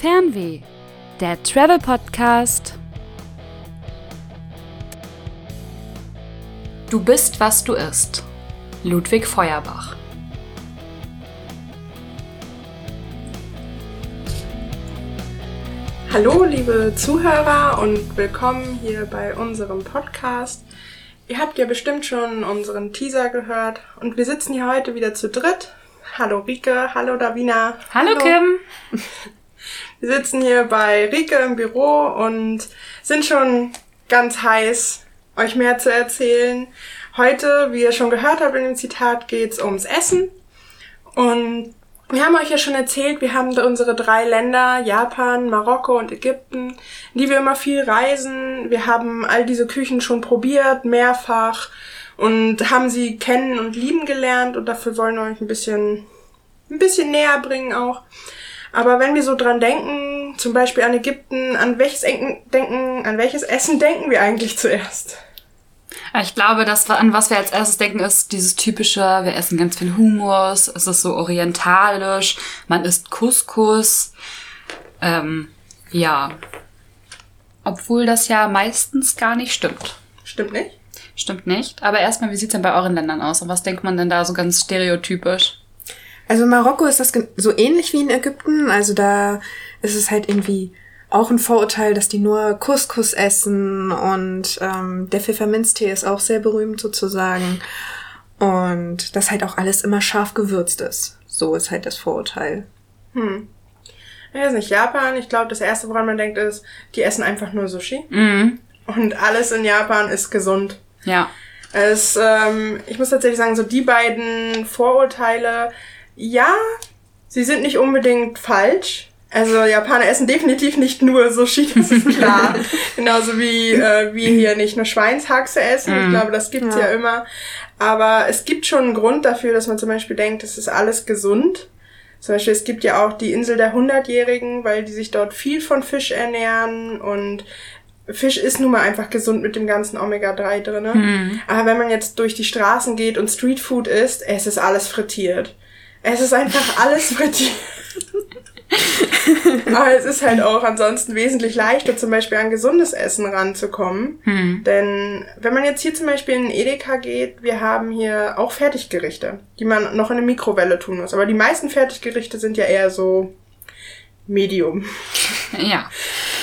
Fernweh, der Travel Podcast. Du bist, was du isst. Ludwig Feuerbach. Hallo, liebe Zuhörer und willkommen hier bei unserem Podcast. Ihr habt ja bestimmt schon unseren Teaser gehört und wir sitzen hier heute wieder zu dritt. Hallo Rike, hallo Davina. Hallo, Kim. Wir sitzen hier bei Rike im Büro und sind schon ganz heiß, euch mehr zu erzählen. Heute, wie ihr schon gehört habt in dem Zitat, geht's ums Essen. Und wir haben euch ja schon erzählt, wir haben da unsere drei Länder, Japan, Marokko und Ägypten, in die wir immer viel reisen. Wir haben all diese Küchen schon probiert, mehrfach und haben sie kennen und lieben gelernt und dafür wollen wir euch ein bisschen, ein bisschen näher bringen auch. Aber wenn wir so dran denken, zum Beispiel an Ägypten, an welches denken, an welches Essen denken wir eigentlich zuerst? Ich glaube, das, an was wir als erstes denken, ist dieses typische, wir essen ganz viel Hummus, es ist so orientalisch, man isst Couscous. Ähm, ja. Obwohl das ja meistens gar nicht stimmt. Stimmt nicht? Stimmt nicht. Aber erstmal, wie sieht's denn bei euren Ländern aus? Und was denkt man denn da so ganz stereotypisch? Also in Marokko ist das so ähnlich wie in Ägypten. Also da ist es halt irgendwie auch ein Vorurteil, dass die nur Couscous essen und ähm, der Pfefferminztee ist auch sehr berühmt sozusagen. Und dass halt auch alles immer scharf gewürzt ist. So ist halt das Vorurteil. Hm. Ja, ist nicht Japan. Ich glaube, das erste, woran man denkt, ist, die essen einfach nur Sushi. Mhm. Und alles in Japan ist gesund. Ja. Es, ähm, ich muss tatsächlich sagen, so die beiden Vorurteile, ja, sie sind nicht unbedingt falsch. Also Japaner essen definitiv nicht nur Sushi, das ist klar. Genauso wie äh, wir hier nicht nur Schweinshaxe essen. Mm. Ich mhm. glaube, das gibt's ja. ja immer. Aber es gibt schon einen Grund dafür, dass man zum Beispiel denkt, es ist alles gesund. Zum Beispiel, es gibt ja auch die Insel der Hundertjährigen, weil die sich dort viel von Fisch ernähren und Fisch ist nun mal einfach gesund mit dem ganzen Omega-3 drinne. Mm. Aber wenn man jetzt durch die Straßen geht und Streetfood isst, es ist alles frittiert. Es ist einfach alles frittiert. Aber es ist halt auch ansonsten wesentlich leichter, zum Beispiel an gesundes Essen ranzukommen. Hm. Denn wenn man jetzt hier zum Beispiel in Edeka geht, wir haben hier auch Fertiggerichte, die man noch in eine Mikrowelle tun muss. Aber die meisten Fertiggerichte sind ja eher so Medium. Ja.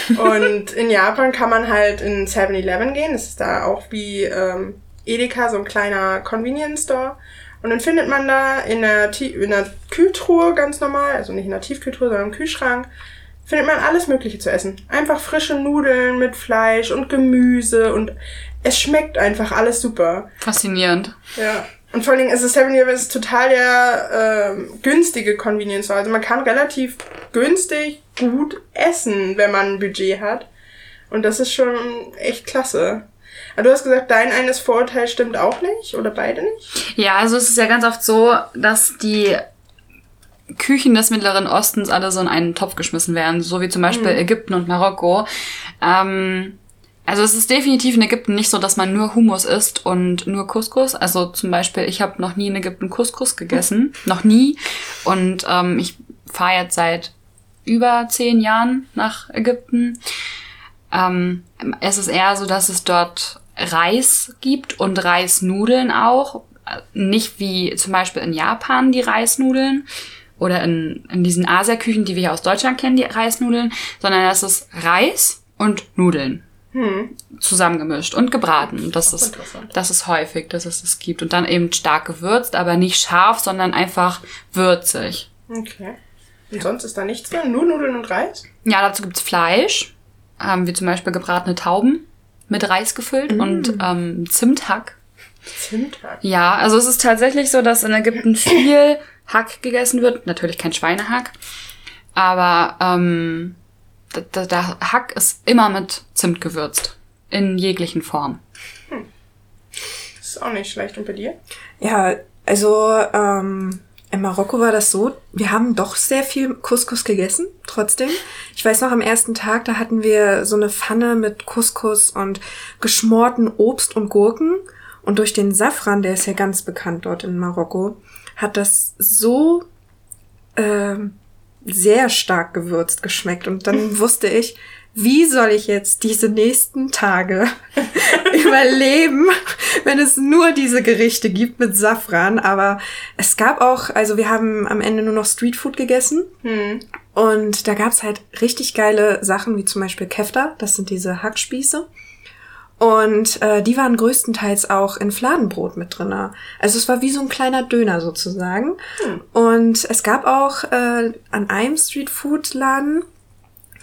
Und in Japan kann man halt in 7-Eleven gehen. Das ist da auch wie ähm, Edeka, so ein kleiner Convenience Store. Und dann findet man da in der, in der Kühltruhe ganz normal, also nicht in der Tiefkühltruhe, sondern im Kühlschrank, findet man alles Mögliche zu essen. Einfach frische Nudeln mit Fleisch und Gemüse und es schmeckt einfach alles super. Faszinierend. Ja. Und vor allen Dingen ist es 7-Eleven total der äh, günstige Convenience Store. Also man kann relativ günstig gut essen, wenn man ein Budget hat. Und das ist schon echt klasse. Aber du hast gesagt, dein eines Vorurteil stimmt auch nicht oder beide nicht? Ja, also es ist ja ganz oft so, dass die Küchen des Mittleren Ostens alle so in einen Topf geschmissen werden, so wie zum Beispiel mhm. Ägypten und Marokko. Ähm, also es ist definitiv in Ägypten nicht so, dass man nur Hummus isst und nur Couscous. Also zum Beispiel, ich habe noch nie in Ägypten Couscous gegessen, noch nie. Und ähm, ich fahre jetzt seit über zehn Jahren nach Ägypten. Ähm, es ist eher so, dass es dort Reis gibt und Reisnudeln auch. Nicht wie zum Beispiel in Japan die Reisnudeln oder in, in diesen Asiaküchen, die wir hier aus Deutschland kennen, die Reisnudeln, sondern es ist Reis und Nudeln. Hm. zusammengemischt und gebraten. Das ist, das ist häufig, dass es das gibt. Und dann eben stark gewürzt, aber nicht scharf, sondern einfach würzig. Okay. Und sonst ist da nichts drin? Nur Nudeln und Reis? Ja, dazu gibt's Fleisch. Haben wir zum Beispiel gebratene Tauben mit Reis gefüllt mm. und ähm, Zimthack. Zimthack? Ja, also es ist tatsächlich so, dass in Ägypten viel Hack gegessen wird. Natürlich kein Schweinehack. Aber ähm, der, der Hack ist immer mit Zimt gewürzt. In jeglichen Formen. Hm. Das ist auch nicht schlecht. Und bei dir? Ja, also ähm, in Marokko war das so, wir haben doch sehr viel Couscous gegessen, trotzdem. Ich weiß noch, am ersten Tag, da hatten wir so eine Pfanne mit Couscous und geschmorten Obst und Gurken. Und durch den Safran, der ist ja ganz bekannt dort in Marokko, hat das so, äh, sehr stark gewürzt geschmeckt. Und dann wusste ich, wie soll ich jetzt diese nächsten Tage überleben, wenn es nur diese Gerichte gibt mit Safran. Aber es gab auch, also wir haben am Ende nur noch Streetfood gegessen. Hm. Und da gab's halt richtig geile Sachen, wie zum Beispiel Kefta, das sind diese Hackspieße. Und äh, die waren größtenteils auch in Fladenbrot mit drinne. Also es war wie so ein kleiner Döner sozusagen. Und es gab auch äh, an einem Streetfood-Laden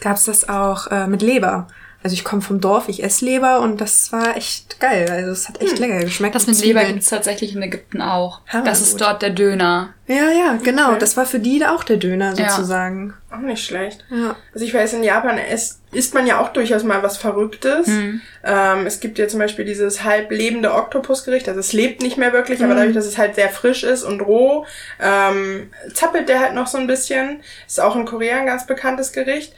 gab's das auch äh, mit Leber. Also ich komme vom Dorf, ich esse Leber und das war echt geil. Also es hat echt lecker geschmeckt. Das mit Leber gibt's tatsächlich in Ägypten auch. Ah, das ist gut. dort der Döner. Ja, ja, genau. Okay. Das war für die auch der Döner Ja. sozusagen. Auch nicht schlecht. Ja. Also ich weiß, in Japan isst, isst man ja auch durchaus mal was Verrücktes. Mhm. Ähm, es gibt ja zum Beispiel dieses halb lebende Oktopusgericht. Also es lebt nicht mehr wirklich, aber dadurch, dass es halt sehr frisch ist und roh, ähm, zappelt der halt noch so ein bisschen. Ist auch in Korea ein ganz bekanntes Gericht.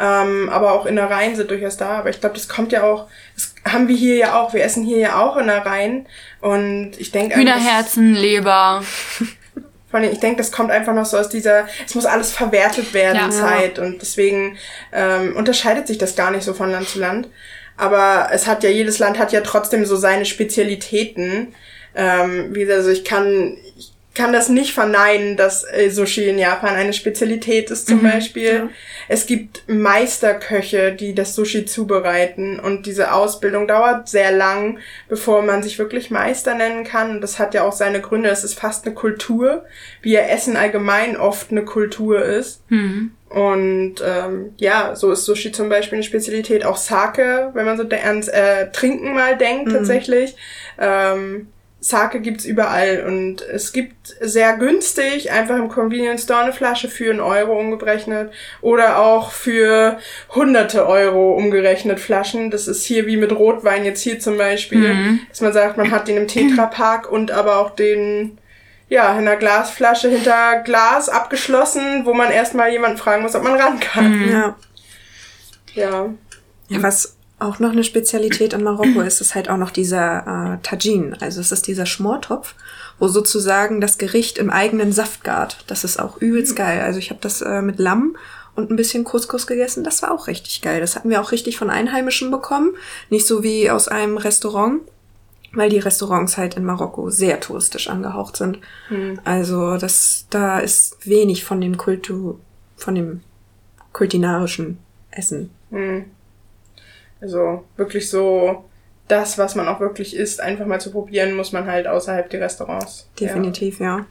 Ähm, aber auch Innereien sind durchaus da. Aber ich glaube, das kommt ja auch, das haben wir hier ja auch. Wir essen hier ja auch Innereien. Und ich denke Hühnerherzen, Leber. vor allem, ich denke, das kommt einfach noch so aus dieser, es muss alles verwertet werden Ja. Zeit und deswegen ähm, unterscheidet sich das gar nicht so von Land zu Land. Aber es hat ja, jedes Land hat ja trotzdem so seine Spezialitäten. Ähm, wie gesagt, also ich kann, kann das nicht verneinen, dass äh, Sushi in Japan eine Spezialität ist zum Beispiel. Es gibt Meisterköche, die das Sushi zubereiten und diese Ausbildung dauert sehr lang, bevor man sich wirklich Meister nennen kann. Und das hat ja auch seine Gründe. Es ist fast eine Kultur, wie ja Essen allgemein oft eine Kultur ist. Hm. Und ähm, ja, so ist Sushi zum Beispiel eine Spezialität. Auch Sake, wenn man so ans äh, Trinken mal denkt tatsächlich. Ähm, Sake gibt's überall und es gibt sehr günstig einfach im Convenience Store eine Flasche für einen Euro umgerechnet oder auch für hunderte Euro umgerechnet Flaschen. Das ist hier wie mit Rotwein jetzt hier zum Beispiel, dass man sagt, man hat den im Tetrapack und aber auch den ja, in einer Glasflasche hinter Glas abgeschlossen, wo man erstmal jemanden fragen muss, ob man ran kann. Ja. Ja. Ja, was auch noch eine Spezialität in Marokko ist, ist halt auch noch dieser äh, Tajin. Also es ist dieser Schmortopf, wo sozusagen das Gericht im eigenen Saft gart. Das ist auch übelst geil. Also ich habe das äh, mit Lamm und ein bisschen Couscous gegessen. Das war auch richtig geil. Das hatten wir auch richtig von Einheimischen bekommen. Nicht so wie aus einem Restaurant, weil die Restaurants halt in Marokko sehr touristisch angehaucht sind. Also das, da ist wenig von dem Kultur, von dem kulinarischen Essen. Hm. Also wirklich so das, was man auch wirklich isst, einfach mal zu probieren, muss man halt außerhalb der Restaurants. Definitiv, ja.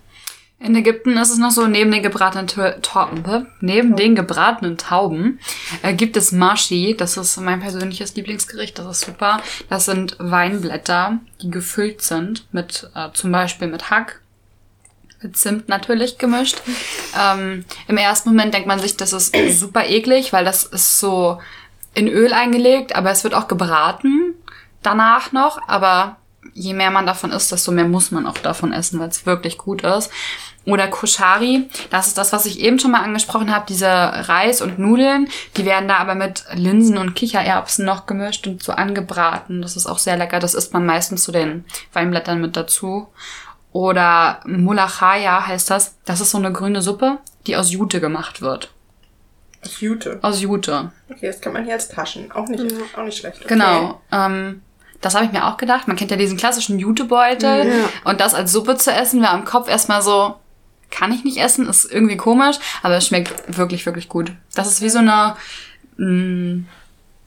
In Ägypten ist es noch so, neben den gebratenen Tau- Tauben, neben den gebratenen Tauben äh, gibt es Mashi. Das ist mein persönliches Lieblingsgericht. Das ist super. Das sind Weinblätter, die gefüllt sind mit äh, zum Beispiel mit Hack, mit Zimt natürlich gemischt. Ähm, Im ersten Moment denkt man sich, das ist super eklig, weil das ist so in Öl eingelegt, aber es wird auch gebraten danach noch. Aber je mehr man davon isst, desto mehr muss man auch davon essen, weil es wirklich gut ist. Oder Koshari, das ist das, was ich eben schon mal angesprochen habe, diese Reis und Nudeln, die werden da aber mit Linsen und Kichererbsen noch gemischt und so angebraten. Das ist auch sehr lecker. Das isst man meistens zu den Weinblättern mit dazu. Oder Mulachaya heißt das. Das ist so eine grüne Suppe, die aus Jute gemacht wird. Aus Jute. Aus Jute. Okay, das kann man hier als Taschen. Auch nicht, auch nicht schlecht. Okay. Genau. Ähm, das habe ich mir auch gedacht. Man kennt ja diesen klassischen Jutebeutel. Ja. Und das als Suppe zu essen, wäre am Kopf erstmal so, kann ich nicht essen, ist irgendwie komisch, aber es schmeckt wirklich, wirklich gut. Das ist wie so eine, mh,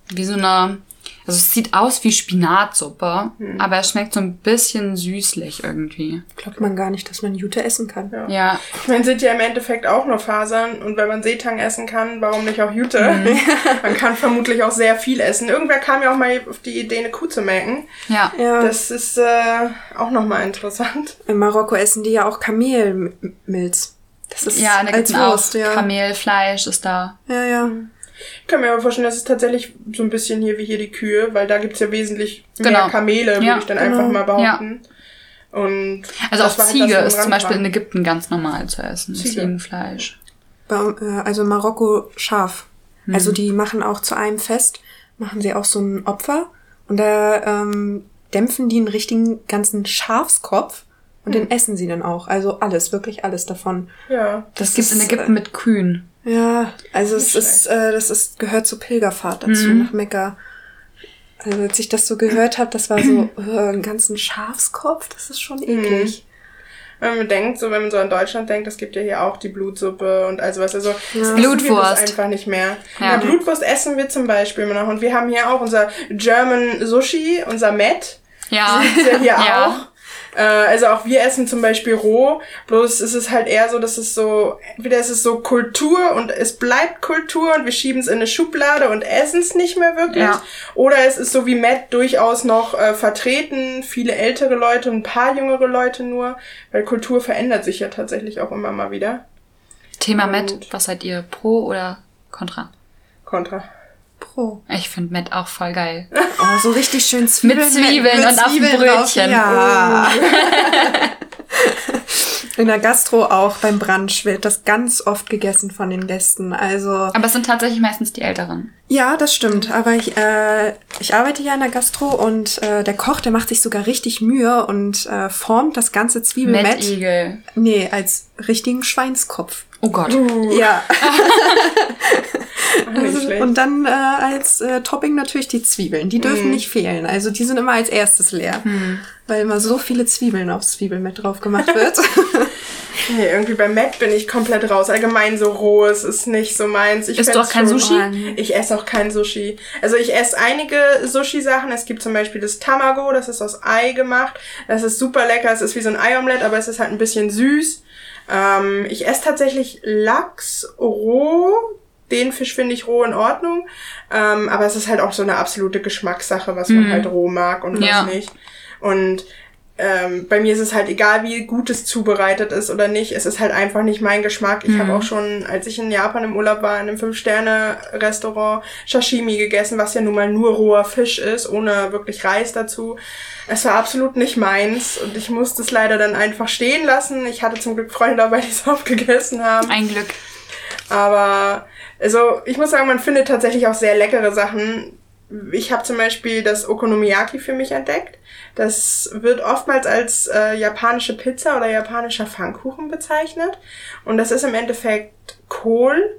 wie so eine, also es sieht aus wie Spinatsuppe, aber es schmeckt so ein bisschen süßlich irgendwie. Glaubt man gar nicht, dass man Jute essen kann. Ja. Ja, Ich meine, sind ja im Endeffekt auch nur Fasern und wenn man Seetang essen kann, warum nicht auch Jute? Mhm. man kann vermutlich auch sehr viel essen. Irgendwer kam ja auch mal auf die Idee, eine Kuh zu melken. ja. Ja, Das ist äh, auch nochmal interessant. in Marokko essen die ja auch Kamelmilz. Das ist Ja, da als gibt's auch Wurst, ja. Kamelfleisch ist da. ja, ja. Ich kann mir aber vorstellen, das ist tatsächlich so ein bisschen hier wie hier die Kühe, weil da gibt's ja wesentlich mehr Genau. Kamele, würde Ja, ich dann genau. einfach mal behaupten. Und Also das auch halt Ziege das, wo ist zum Beispiel in Ägypten ganz normal zu essen. Ziege. Ziegenfleisch. Äh, also in Marokko Schaf. Also die machen auch zu einem Fest, machen sie auch so ein Opfer und da ähm, dämpfen die einen richtigen ganzen Schafskopf und den essen sie dann auch. Also alles, wirklich alles davon. Ja. Das, gibt's in ist, Ägypten mit Kühen. Ja, also es Nicht ist, äh, das ist, gehört zur Pilgerfahrt dazu, Mhm. nach Mekka. Also als ich das so gehört habe, das war so äh, einen ganzen Schafskopf, das ist schon eklig. Wenn man denkt, so wenn man so an Deutschland denkt, es gibt ja hier auch die Blutsuppe und also was. Also das essen Blutwurst. wir das einfach nicht mehr. Ja. Ja. Blutwurst essen wir zum Beispiel immer noch. Und wir haben hier auch unser German Sushi, unser Met. Ja. Gibt's ja hier Ja. auch. Äh, also auch wir essen zum Beispiel roh, bloß ist es halt eher so, dass es so, entweder ist es so Kultur und es bleibt Kultur und wir schieben es in eine Schublade und essen es nicht mehr wirklich. Ja. Oder es ist so wie Matt durchaus noch äh, vertreten, viele ältere Leute, ein paar jüngere Leute nur, weil Kultur verändert sich ja tatsächlich auch immer mal wieder. Thema Matt, was seid ihr? Pro oder Contra? Kontra. Pro. Ich finde Matt auch voll geil. Oh, so richtig schön Zwiebeln. Mit Zwiebeln und auf dem Brötchen. Ja. In der Gastro auch beim Brunch wird das ganz oft gegessen von den Gästen. Also Aber es sind tatsächlich meistens die Älteren. ja, das stimmt. Aber ich, äh, ich arbeite ja in der Gastro und äh, der Koch, der macht sich sogar richtig Mühe und äh, formt das ganze Zwiebelmett. Eagle. Nee, als richtigen Schweinskopf. Oh Gott. Ja. Nicht schlecht. Und dann äh, als äh, Topping natürlich die Zwiebeln. Die dürfen nicht fehlen. Also die sind immer als erstes leer. Weil immer so viele Zwiebeln aufs Zwiebelmett drauf gemacht wird. Nee, irgendwie bei Matt bin ich komplett raus. Allgemein so rohes ist nicht so meins. Ich Isst du fänd's auch kein Sushi? Ich esse auch kein Sushi. Also ich esse einige Sushi-Sachen. Es gibt zum Beispiel das Tamago, das ist aus Ei gemacht. Das ist super lecker. Es ist wie so ein Eiomelett, aber es ist halt ein bisschen süß. Ähm, ich esse tatsächlich Lachs roh. Den Fisch finde ich roh in Ordnung. Ähm, aber es ist halt auch so eine absolute Geschmackssache, was man halt roh mag und was Ja. nicht. Und ähm, bei mir ist es halt egal, wie gut es zubereitet ist oder nicht. Es ist halt einfach nicht mein Geschmack. Ich habe auch schon, als ich in Japan im Urlaub war, in einem Fünf-Sterne-Restaurant Sashimi gegessen, was ja nun mal nur roher Fisch ist, ohne wirklich Reis dazu. Es war absolut nicht meins und ich musste es leider dann einfach stehen lassen. Ich hatte zum Glück Freunde dabei, die es aufgegessen haben. Ein Glück. Aber also ich muss sagen, man findet tatsächlich auch sehr leckere Sachen. Ich habe zum Beispiel das Okonomiyaki für mich entdeckt. Das wird oftmals als äh, japanische Pizza oder japanischer Pfannkuchen bezeichnet. Und das ist im Endeffekt Kohl,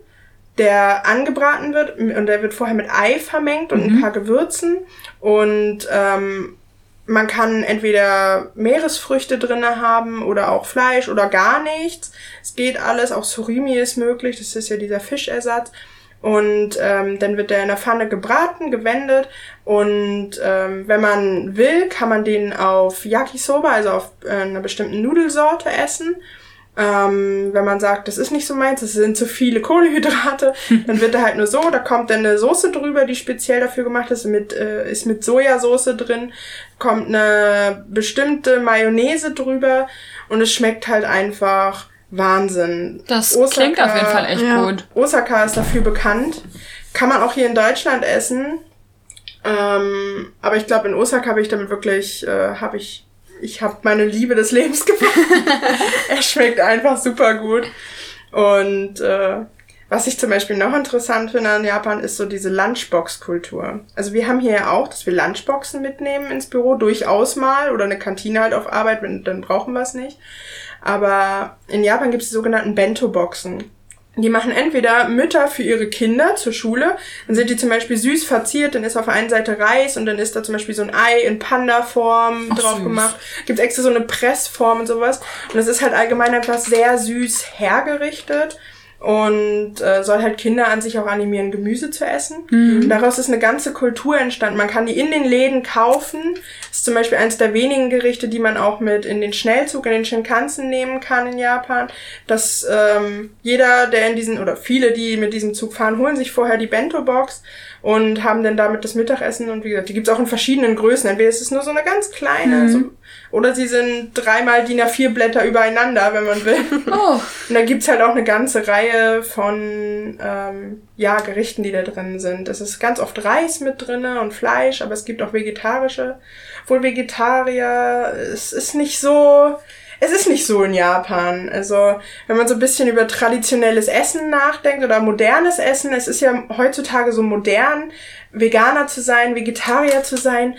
der angebraten wird und der wird vorher mit Ei vermengt und ein paar Gewürzen. Und ähm, man kann entweder Meeresfrüchte drinne haben oder auch Fleisch oder gar nichts. Es geht alles, auch Surimi ist möglich, das ist ja dieser Fischersatz. Und ähm, dann wird der in der Pfanne gebraten, gewendet. Und ähm, wenn man will, kann man den auf Yakisoba, also auf äh, einer bestimmten Nudelsorte essen. Ähm, wenn man sagt, das ist nicht so meins, das sind zu viele Kohlenhydrate, dann wird er halt nur so, da kommt dann eine Soße drüber, die speziell dafür gemacht ist, mit, äh, ist mit Sojasauce drin, kommt eine bestimmte Mayonnaise drüber und es schmeckt halt einfach Wahnsinn. Das Osaka- klingt auf jeden Fall echt ja. gut. Osaka ist dafür bekannt. Kann man auch hier in Deutschland essen. Ähm, aber ich glaube, in Osaka habe ich damit wirklich, äh, habe ich, ich habe meine Liebe des Lebens gefunden. er schmeckt einfach super gut. Und äh, was ich zum Beispiel noch interessant finde an Japan, ist so diese Lunchbox-Kultur. Also wir haben hier ja auch, dass wir Lunchboxen mitnehmen ins Büro, durchaus mal, oder eine Kantine halt auf Arbeit, wenn, dann brauchen wir es nicht. Aber in Japan gibt es die sogenannten Bento-Boxen. Die machen entweder Mütter für ihre Kinder zur Schule, dann sind die zum Beispiel süß verziert, dann ist auf der einen Seite Reis und dann ist da zum Beispiel so ein Ei in Panda-Form Ach, drauf süß. gemacht. Gibt extra so eine Pressform und sowas. Und es ist halt allgemein einfach sehr süß hergerichtet und äh, soll halt Kinder an sich auch animieren, Gemüse zu essen. Und daraus ist eine ganze Kultur entstanden. Man kann die in den Läden kaufen. Ist zum Beispiel eines der wenigen Gerichte, die man auch mit in den Schnellzug, in den Shinkansen nehmen kann in Japan. Dass ähm, jeder, der in diesen, oder viele, die mit diesem Zug fahren, holen sich vorher die Bento-Box und haben dann damit das Mittagessen. Und wie gesagt, die gibt's auch in verschiedenen Größen. Entweder ist es nur so eine ganz kleine, so, oder sie sind dreimal DIN A4 Blätter übereinander, wenn man will. Oh, Und da gibt's halt auch eine ganze Reihe von ähm, ja, Gerichten, die da drin sind. Es ist ganz oft Reis mit drinne und Fleisch, aber es gibt auch vegetarische. Wohl Vegetarier, es ist nicht so. Es ist nicht so in Japan. Also, wenn man so ein bisschen über traditionelles Essen nachdenkt oder modernes Essen, es ist ja heutzutage so modern, Veganer zu sein, Vegetarier zu sein.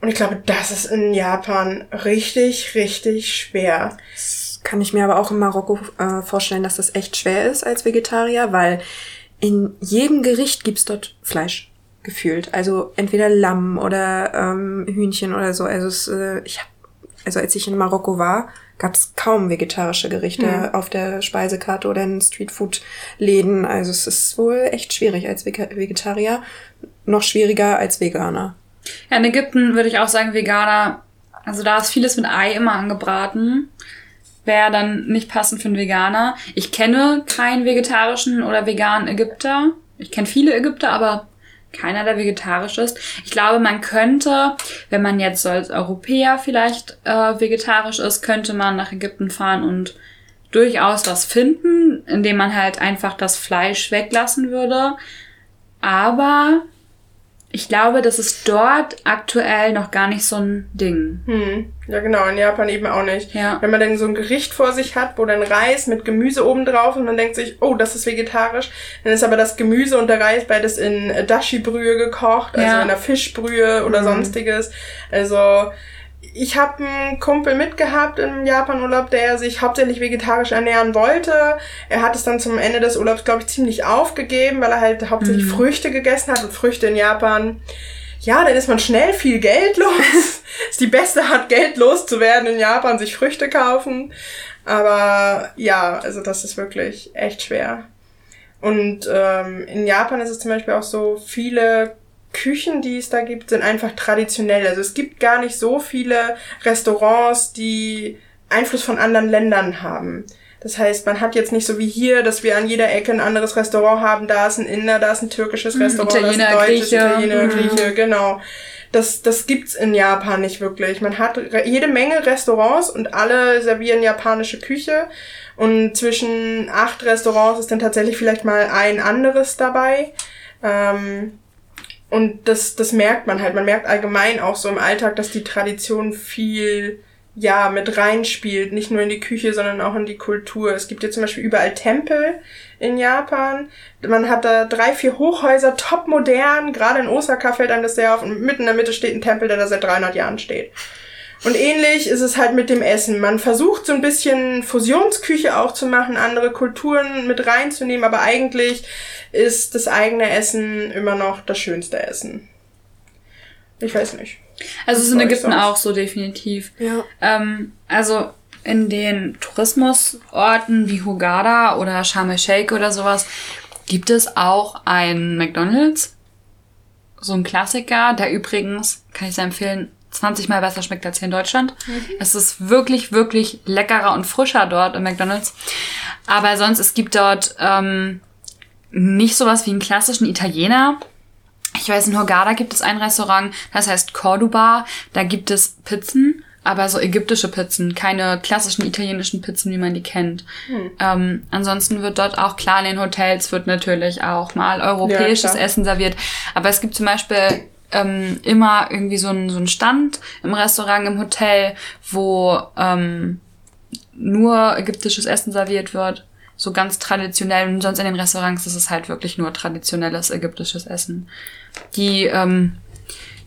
Und ich glaube, das ist in Japan richtig, richtig schwer. kann ich mir aber auch in Marokko äh, vorstellen, dass das echt schwer ist als Vegetarier, weil in jedem Gericht gibt's dort Fleisch gefühlt. Also entweder Lamm oder ähm, Hühnchen oder so. Also es, äh, ich hab, also als ich in Marokko war, gab's kaum vegetarische Gerichte Mhm. auf der Speisekarte oder in Streetfood-Läden. Also es ist wohl echt schwierig als Vege- Vegetarier, noch schwieriger als Veganer. Ja, in Ägypten würde ich auch sagen, Veganer, also da ist vieles mit Ei immer angebraten. Wäre dann nicht passend für einen Veganer. Ich kenne keinen vegetarischen oder veganen Ägypter. Ich kenne viele Ägypter, aber keiner, der vegetarisch ist. Ich glaube, man könnte, wenn man jetzt als Europäer vielleicht äh, vegetarisch ist, könnte man nach Ägypten fahren und durchaus was finden, indem man halt einfach das Fleisch weglassen würde. Aber ich glaube, das ist dort aktuell noch gar nicht so ein Ding. Hm. Ja, genau, in Japan eben auch nicht. Ja. Wenn man dann so ein Gericht vor sich hat, wo dann Reis mit Gemüse oben drauf und man denkt sich, oh, das ist vegetarisch, dann ist aber das Gemüse und der Reis beides in Dashi-Brühe gekocht, also Ja. in der Fischbrühe oder sonstiges. Also ich habe einen Kumpel mitgehabt im Japan-Urlaub, der sich hauptsächlich vegetarisch ernähren wollte. Er hat es dann zum Ende des Urlaubs, glaube ich, ziemlich aufgegeben, weil er halt hauptsächlich Früchte gegessen hat und Früchte in Japan. Ja, dann ist man schnell viel Geld los. ist die beste Art, Geld loszuwerden in Japan, sich Früchte kaufen. Aber ja, also das ist wirklich echt schwer. Und ähm, in Japan ist es zum Beispiel auch so, viele Küchen, die es da gibt, sind einfach traditionell. Also es gibt gar nicht so viele Restaurants, die Einfluss von anderen Ländern haben. Das heißt, man hat jetzt nicht so wie hier, dass wir an jeder Ecke ein anderes Restaurant haben. Da ist ein Inder, da ist ein türkisches Restaurant, Italiener, da ist ein deutsches, Grieche. Italiener, Mhm. Grieche, genau. Das, das gibt's in Japan nicht wirklich. Man hat jede Menge Restaurants und alle servieren japanische Küche. Und zwischen acht Restaurants ist dann tatsächlich vielleicht mal ein anderes dabei. Ähm, und das, das merkt man halt. Man merkt allgemein auch so im Alltag, dass die Tradition viel, ja, mit reinspielt. Nicht nur in die Küche, sondern auch in die Kultur. Es gibt hier zum Beispiel überall Tempel in Japan. Man hat da drei, vier Hochhäuser, top modern. Gerade in Osaka fällt einem das sehr auf. Und mitten in der Mitte steht ein Tempel, der da seit 300 Jahren steht. Und ähnlich ist es halt mit dem Essen. Man versucht so ein bisschen Fusionsküche auch zu machen, andere Kulturen mit reinzunehmen, aber eigentlich ist das eigene Essen immer noch das schönste Essen. Ich weiß nicht. Also es ist in Ägypten sonst? auch so definitiv. Ja. Ähm, also in den Tourismusorten wie Hurghada oder Sharm el-Sheikh oder sowas gibt es auch ein McDonald's. So ein Klassiker, der übrigens, kann ich sehr empfehlen, 20 Mal besser schmeckt als hier in Deutschland. Es ist wirklich, wirklich leckerer und frischer dort im McDonald's. Aber sonst, es gibt dort ähm, nicht sowas wie einen klassischen Italiener. Ich weiß, in Hurghada gibt es ein Restaurant, das heißt Cordoba. Da gibt es Pizzen, aber so ägyptische Pizzen, keine klassischen italienischen Pizzen, wie man die kennt. Ähm, ansonsten wird dort auch, klar, in den Hotels wird natürlich auch mal europäisches klar. Essen serviert. Aber es gibt zum Beispiel ähm, immer irgendwie so einen so einen Stand im Restaurant, im Hotel, wo ähm, nur ägyptisches Essen serviert wird. So ganz traditionell. Und sonst in den Restaurants ist es halt wirklich nur traditionelles ägyptisches Essen. Die, ähm,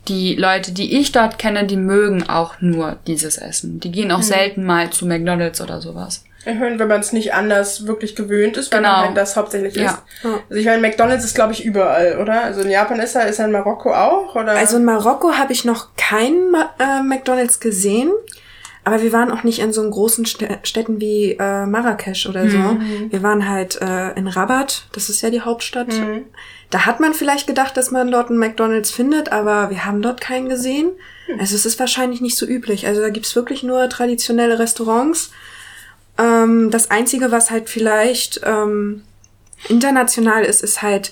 die Leute, die ich dort kenne, die mögen auch nur dieses Essen. Die gehen auch selten mal zu McDonalds oder sowas. Erhöhen, wenn man es nicht anders wirklich gewöhnt ist, weil Genau. man halt das hauptsächlich Ja. isst. Also ich meine, McDonalds ist, glaube ich, überall, oder? Also in Japan ist er, ist er in Marokko auch, oder? Also in Marokko habe ich noch keinen Ma äh, McDonald's gesehen, aber wir waren auch nicht in so großen Stä- Städten wie äh, Marrakesch oder so. Wir waren halt äh, in Rabat, das ist ja die Hauptstadt. Da hat man vielleicht gedacht, dass man dort einen McDonald's findet, aber wir haben dort keinen gesehen. Also es ist wahrscheinlich nicht so üblich. Also da gibt's wirklich nur traditionelle Restaurants. Ähm, das Einzige, was halt vielleicht ähm, international ist, ist halt,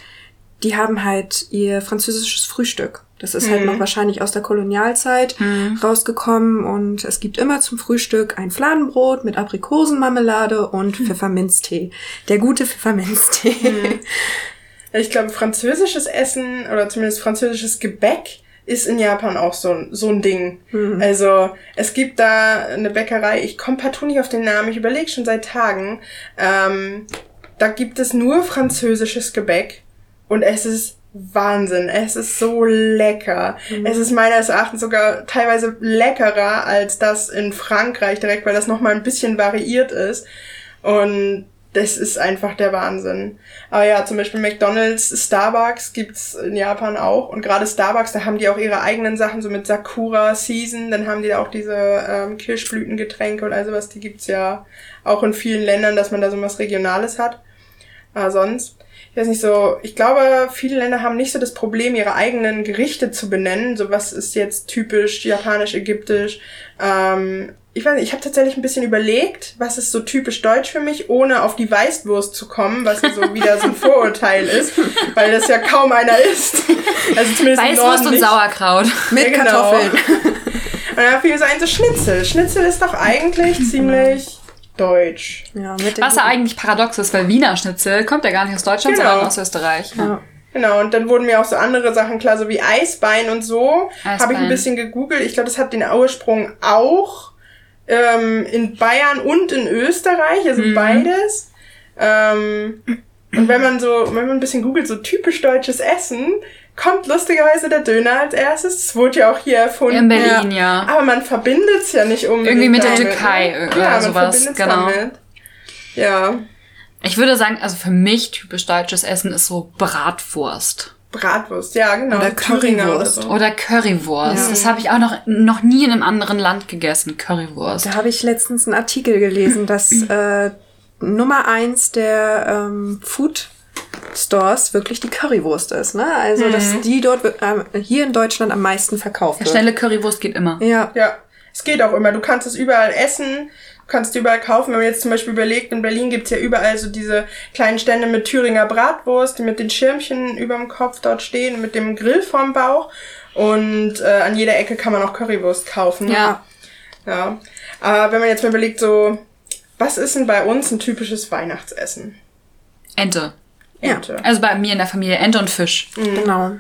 die haben halt ihr französisches Frühstück. Das ist halt noch wahrscheinlich aus der Kolonialzeit rausgekommen und es gibt immer zum Frühstück ein Fladenbrot mit Aprikosenmarmelade und Pfefferminztee. Der gute Pfefferminztee. Ich glaube, französisches Essen oder zumindest französisches Gebäck ist in Japan auch so, ein- so ein Ding. Also es gibt da eine Bäckerei, ich komme partout nicht auf den Namen, ich überlege schon seit Tagen. Ähm, da gibt es nur französisches Gebäck und es ist Wahnsinn. Es ist so lecker. Mhm. Es ist meines Erachtens sogar teilweise leckerer als das in Frankreich direkt, weil das nochmal ein bisschen variiert ist. Und das ist einfach der Wahnsinn. Aber ja, zum Beispiel McDonald's, Starbucks gibt's in Japan auch. Und gerade Starbucks, da haben die auch ihre eigenen Sachen, so mit Sakura Season. Dann haben die da auch diese ähm, Kirschblütengetränke und all sowas. Die gibt's ja auch in vielen Ländern, dass man da so was Regionales hat. Aber sonst, ich weiß nicht so, ich glaube, viele Länder haben nicht so das Problem, ihre eigenen Gerichte zu benennen. So was ist jetzt typisch japanisch, ägyptisch. Ähm, ich weiß nicht, ich habe tatsächlich ein bisschen überlegt, was ist so typisch deutsch für mich, ohne auf die Weißwurst zu kommen, was so wieder so ein Vorurteil ist, weil das ja kaum einer ist. Also zumindest Weißwurst und Sauerkraut. Mit ja, genau. Kartoffeln. Und dann fiel so ein so Schnitzel. Schnitzel ist doch eigentlich ziemlich deutsch. Ja, mit was ja eigentlich paradox ist, weil Wiener Schnitzel kommt ja gar nicht aus Deutschland, genau. sondern aus Österreich. Ja. Genau, und dann wurden mir auch so andere Sachen klar, so wie Eisbein und so. Habe ich ein bisschen gegoogelt. Ich glaube, das hat den Ursprung auch ähm, in Bayern und in Österreich, also mhm. beides. Ähm, und wenn man so, wenn man ein bisschen googelt, so typisch deutsches Essen, kommt lustigerweise der Döner als erstes. Das wurde ja auch hier erfunden. In Berlin, ja. Aber man verbindet es ja nicht unbedingt. Irgendwie mit der Türkei ne? oder ja, sowas. Genau. Damit. Ja. Ich würde sagen, also für mich typisch deutsches Essen ist so Bratwurst. Bratwurst, ja, genau. Oder Currywurst. Oder, so. oder Currywurst. Ja. Das habe ich auch noch, noch nie in einem anderen Land gegessen, Currywurst. Da habe ich letztens einen Artikel gelesen, dass äh, Nummer eins der ähm, Food Stores wirklich die Currywurst ist. Ne? Also, mhm. dass die dort äh, hier in Deutschland am meisten verkauft wird. Schnelle Currywurst geht immer. Ja. Ja. Es geht auch immer. Du kannst es überall essen kannst du überall kaufen. Wenn man jetzt zum Beispiel überlegt, in Berlin gibt's ja überall so diese kleinen Stände mit Thüringer Bratwurst, die mit den Schirmchen überm Kopf dort stehen, mit dem Grill vorm Bauch. Und äh, an jeder Ecke kann man auch Currywurst kaufen. Ja. Ja. Aber wenn man jetzt mal überlegt, so, was ist denn bei uns ein typisches Weihnachtsessen? Ente. Ente. Ja. Also bei mir in der Familie Ente und Fisch. Mhm. Genau.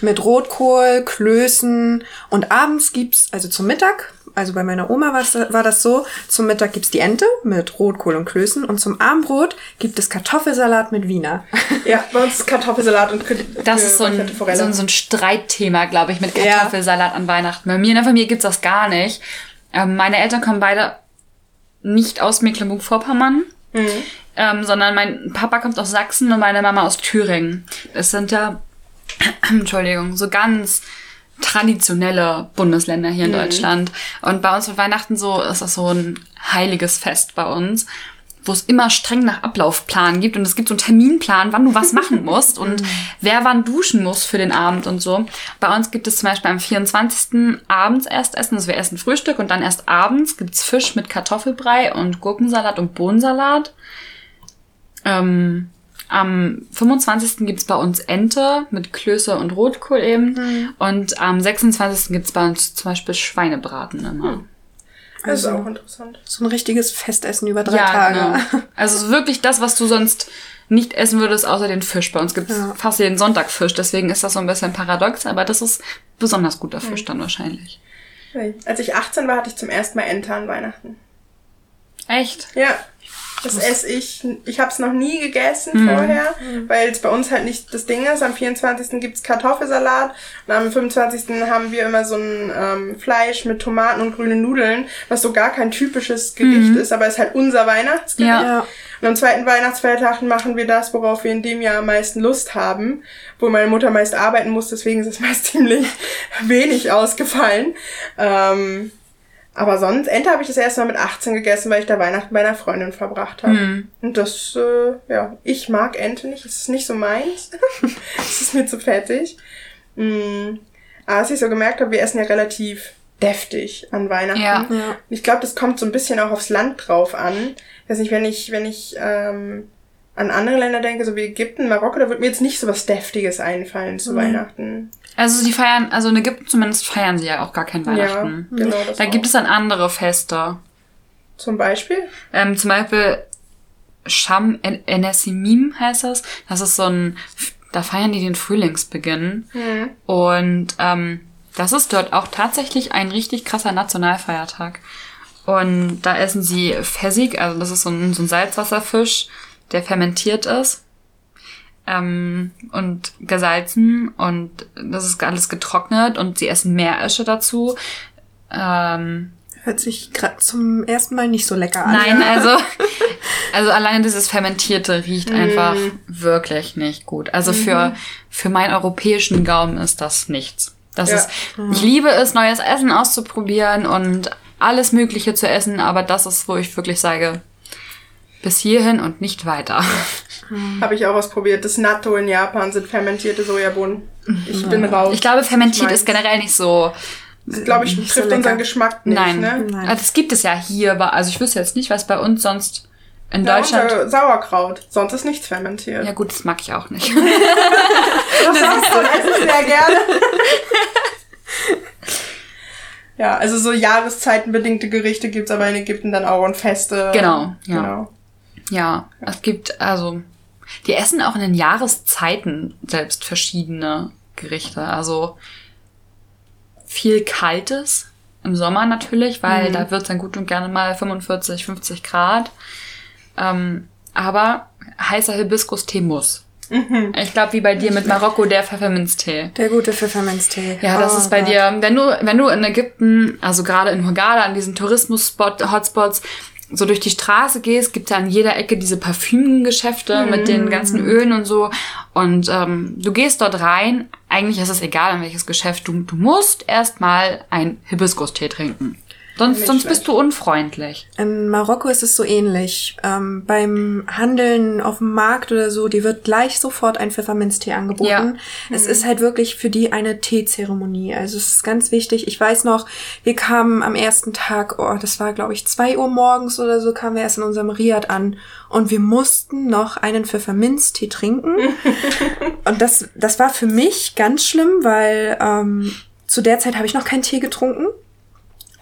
Mit Rotkohl, Klößen und abends gibt's, also zum Mittag, also bei meiner Oma war das so, zum Mittag gibt's die Ente mit Rotkohl und Klößen und zum Abendbrot gibt es Kartoffelsalat mit Wiener. Ja, bei uns ist Kartoffelsalat und Das ist so ein, so ein, so ein Streitthema, glaube ich, mit Kartoffelsalat ja. an Weihnachten. Bei mir in der Familie gibt's das gar nicht. Ähm, meine Eltern kommen beide nicht aus Mecklenburg-Vorpommern. Mhm. Ähm, sondern mein Papa kommt aus Sachsen und meine Mama aus Thüringen. Das sind ja, Entschuldigung, so ganz traditionelle Bundesländer hier in mhm. Deutschland. Und bei uns wird Weihnachten so, ist das so ein heiliges Fest bei uns, wo es immer streng nach Ablaufplan gibt und es gibt so einen Terminplan, wann du was machen musst und mhm. wer wann duschen muss für den Abend und so. Bei uns gibt es zum Beispiel am 24. abends erst Essen, also wir essen Frühstück und dann erst abends gibt's Fisch mit Kartoffelbrei und Gurkensalat und Bohnensalat. Ähm, am 25. gibt's bei uns Ente mit Klöße und Rotkohl eben. Mhm. Und am 26. gibt's bei uns zum Beispiel Schweinebraten immer. Mhm. Das ist also auch interessant. So ein richtiges Festessen über drei ja, Tage. Genau. Also wirklich das, was du sonst nicht essen würdest, außer den Fisch. Bei uns gibt's ja. fast jeden Sonntag Fisch, deswegen ist das so ein bisschen paradox, aber das ist besonders guter Fisch mhm. dann wahrscheinlich. Als ich 18 war, hatte ich zum ersten Mal Ente an Weihnachten. Echt? Ja. Das esse ich, ich habe es noch nie gegessen mhm. vorher, weil es bei uns halt nicht das Ding ist. Am 24. gibt's Kartoffelsalat und am 25. haben wir immer so ein ähm, Fleisch mit Tomaten und grünen Nudeln, was so gar kein typisches Gericht mhm. ist, aber es ist halt unser Weihnachtsgericht. Ja. Und am zweiten Weihnachtsfeiertag machen wir das, worauf wir in dem Jahr am meisten Lust haben, wo meine Mutter meist arbeiten muss, deswegen ist es meist ziemlich wenig ausgefallen. Ähm, aber sonst, Ente habe ich das erste Mal mit 18 gegessen, weil ich da Weihnachten bei einer Freundin verbracht habe. Mm. Und das, äh, ja, ich mag Ente nicht. Es ist nicht so meins. Es ist mir zu fettig. Mm. Aber was ich so gemerkt habe, wir essen ja relativ deftig an Weihnachten. Ja. ja. Ich glaube, das kommt so ein bisschen auch aufs Land drauf an. Ich weiß nicht, wenn ich, wenn ich ähm, an andere Länder denke, so wie Ägypten, Marokko, da wird mir jetzt nicht so was Deftiges einfallen zu mhm. Weihnachten. Also die feiern, also in Ägypten zumindest feiern sie ja auch gar kein Weihnachten. Ja, genau. Das da auch. gibt es dann andere Feste. Zum Beispiel? Ähm, zum Beispiel Sham Enesimim heißt das. Das ist so ein, da feiern die den Frühlingsbeginn. Mhm. Und ähm, das ist dort auch tatsächlich ein richtig krasser Nationalfeiertag. Und da essen sie Fessig, also das ist so ein, so ein Salzwasserfisch der fermentiert ist. ähm, und gesalzen und das ist alles getrocknet und sie essen Meeresche dazu. Ähm, Hört sich gerade zum ersten Mal nicht so lecker an. Nein, also, also alleine dieses Fermentierte riecht einfach wirklich nicht gut. Also für, für meinen europäischen Gaumen ist das nichts. Das Ja. ist, ich liebe es, neues Essen auszuprobieren und alles Mögliche zu essen, aber das ist, wo ich wirklich sage, bis hierhin und nicht weiter. Habe ich auch ausprobiert. Das Natto in Japan sind fermentierte Sojabohnen. Ich bin raus. Ich glaube, fermentiert Meins. ist generell nicht so. Das, glaube ich, Nicht so trifft lecker. unseren Geschmack nicht. Nein. Ne? Nein. Also das gibt es ja hier, aber also ich wüsste jetzt nicht, was bei uns sonst in Ja, Deutschland. äh, Sauerkraut. Sonst ist nichts fermentiert. Ja gut, das mag ich auch nicht. Das Sauerkraut esse ich sehr gerne. ja, also so jahreszeitenbedingte Gerichte gibt's aber in Ägypten dann auch und Feste. Genau, ja. Genau. Ja, es gibt also die essen auch in den Jahreszeiten selbst verschiedene Gerichte. Also viel Kaltes im Sommer natürlich, weil da wird dann gut und gerne mal 45, 50 Grad. Ähm, aber heißer Hibiskus-Tee muss. Ich glaube, wie bei dir mit Marokko der Pfefferminztee. Der gute Pfefferminztee. Ja, das Oh ist bei Gott. dir, wenn du, wenn du in Ägypten, also gerade in Hurghada, an diesen Tourismus-Spot, Hotspots, so durch die Straße gehst, gibt es an jeder Ecke diese Parfümgeschäfte mit den ganzen Ölen und so. Und ähm, du gehst dort rein, eigentlich ist es egal, in welches Geschäft, du, du musst erstmal einen Hibiskus-Tee trinken. Sonst, sonst bist du unfreundlich. In Marokko ist es so ähnlich. Ähm, beim Handeln auf dem Markt oder so, die wird gleich sofort ein Pfefferminztee angeboten. Ja. Es ist halt wirklich für die eine Teezeremonie. Also es ist ganz wichtig. Ich weiß noch, wir kamen am ersten Tag, oh, das war glaube ich zwei Uhr morgens oder so, kamen wir erst in unserem Riad an und wir mussten noch einen Pfefferminztee trinken. und das, das war für mich ganz schlimm, weil ähm, zu der Zeit habe ich noch keinen Tee getrunken.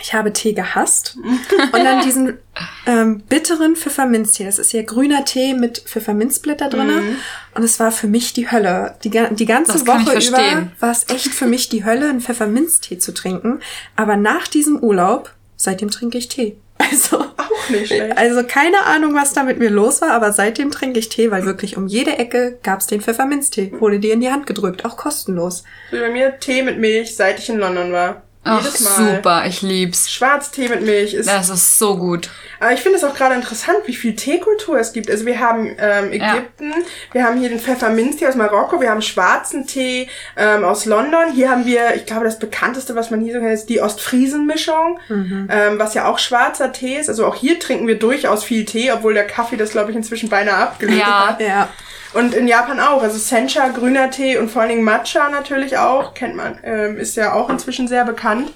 Ich habe Tee gehasst. Und dann diesen ähm, bitteren Pfefferminztee. Das ist ja grüner Tee mit Pfefferminzblätter drinne. Und es war für mich die Hölle. Die, die ganze Woche über war es echt für mich die Hölle, einen Pfefferminztee zu trinken. Aber nach diesem Urlaub, seitdem trinke ich Tee. Also, Auch nicht schlecht. also keine Ahnung, was da mit mir los war, aber seitdem trinke ich Tee, weil wirklich um jede Ecke gab's den Pfefferminztee. Wurde dir in die Hand gedrückt, auch kostenlos. So bei mir Tee mit Milch, seit ich in London war. Ach, Jedes Mal. super, ich lieb's. Schwarztee mit Milch ist. Das ist so gut. Aber ich finde es auch gerade interessant, wie viel Teekultur es gibt. Also wir haben ähm, Ägypten, wir haben hier den Pfefferminztee aus Marokko, wir haben schwarzen Tee ähm, aus London. Hier haben wir, ich glaube, das bekannteste, was man hier so kennt, ist die Ostfriesen-Mischung, ähm, was ja auch schwarzer Tee ist. Also auch hier trinken wir durchaus viel Tee, obwohl der Kaffee das, glaube ich, inzwischen beinahe abgelöst Ja. hat. Ja. Und in Japan auch. Also Sencha, grüner Tee und vor allen Dingen Matcha natürlich auch. Kennt man, ähm, ist ja auch inzwischen sehr bekannt.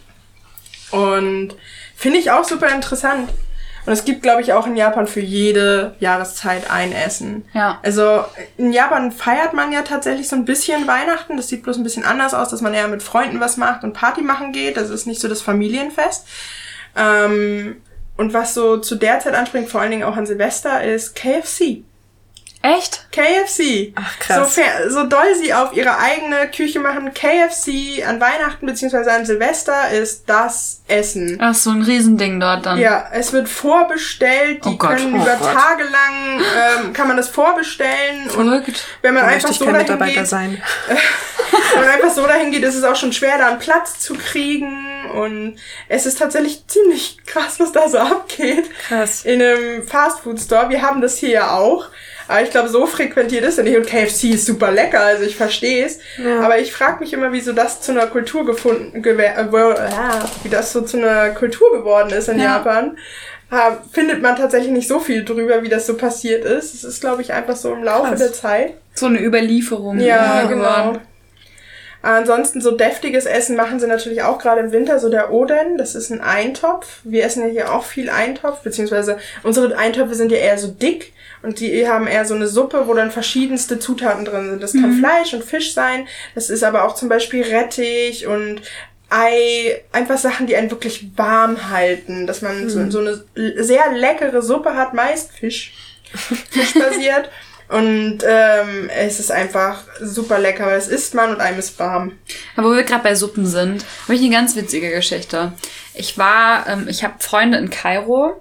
Und finde ich auch super interessant. Und es gibt, glaube ich, auch in Japan für jede Jahreszeit ein Essen. Ja. Also in Japan feiert man ja tatsächlich so ein bisschen Weihnachten. Das sieht bloß ein bisschen anders aus, dass man eher mit Freunden was macht und Party machen geht. Das ist nicht so das Familienfest. Ähm, und was so zu der Zeit anspringt, vor allen Dingen auch an Silvester, ist KFC. Echt? KFC. Ach, krass. So, so doll sie auf ihre eigene Küche machen, KFC an Weihnachten beziehungsweise an Silvester ist das Essen. Das ist so ein Riesending dort dann. Ja, es wird vorbestellt, die Oh Gott, können oh über Gott. Tage lang, ähm, kann man das vorbestellen und Verrückt. wenn man Da einfach so kein dahin Mitarbeiter geht, sein. wenn man einfach so dahin geht, ist es auch schon schwer, da einen Platz zu kriegen und es ist tatsächlich ziemlich krass, was da so abgeht. Krass. In einem Fastfood-Store. Wir haben das hier ja auch. Aber ich glaube, so frequentiert ist er nicht. Und KFC ist super lecker, also ich verstehe es. Ja. Aber ich frage mich immer, wieso das zu einer Kultur gefunden, äh, wie das so zu einer Kultur geworden ist in Ja. Japan. Findet man tatsächlich nicht so viel drüber, wie das so passiert ist. Es ist, glaube ich, einfach so im Laufe Krass. der Zeit. So eine Überlieferung. Ja, geworden. Ansonsten so deftiges Essen machen sie natürlich auch gerade im Winter, so der Oden, das ist ein Eintopf. Wir essen ja hier auch viel Eintopf, beziehungsweise unsere Eintöpfe sind ja eher so dick und die haben eher so eine Suppe, wo dann verschiedenste Zutaten drin sind. Das kann Fleisch und Fisch sein, das ist aber auch zum Beispiel Rettich und Ei, einfach Sachen, die einen wirklich warm halten, dass man so, so eine sehr leckere Suppe hat, meist Fisch, fischbasiert. Und ähm, es ist einfach super lecker, weil es isst man und einem ist warm. Aber wo wir gerade bei Suppen sind, habe ich eine ganz witzige Geschichte. Ich war, ähm, ich habe Freunde in Kairo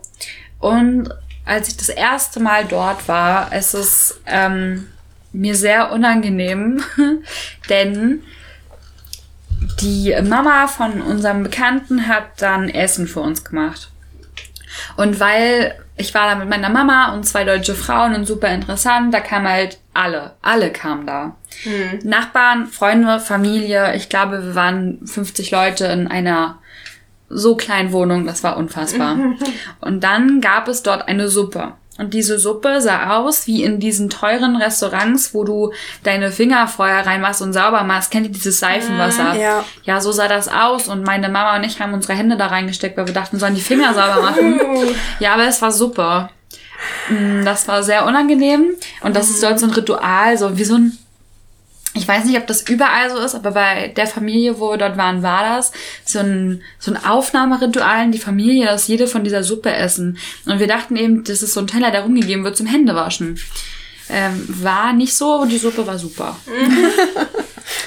und als ich das erste Mal dort war, ist es ähm, mir sehr unangenehm, denn die Mama von unserem Bekannten hat dann Essen für uns gemacht. Und weil ich war da mit meiner Mama und zwei deutsche Frauen und super interessant, da kamen halt alle, alle kamen da. Hm. Nachbarn, Freunde, Familie, ich glaube, wir waren 50 Leute in einer so kleinen Wohnung, das war unfassbar. und dann gab es dort eine Suppe. Und diese Suppe sah aus wie in diesen teuren Restaurants, wo du deine Finger vorher reinmachst und sauber machst. Kennt ihr dieses Seifenwasser? Ja. Ja, so sah das aus. Und meine Mama und ich haben unsere Hände da reingesteckt, weil wir dachten, wir sollen die Finger sauber machen. ja, aber es war super. Mm, Das war sehr unangenehm. Und das ist dort so ein Ritual, so wie so ein ich weiß nicht, ob das überall so ist, aber bei der Familie, wo wir dort waren, war das so ein, so ein Aufnahmeritual in die Familie, dass jede von dieser Suppe essen. Und wir dachten eben, das ist so ein Teller, der rumgegeben wird zum Händewaschen. Ähm, war nicht so, aber die Suppe war super.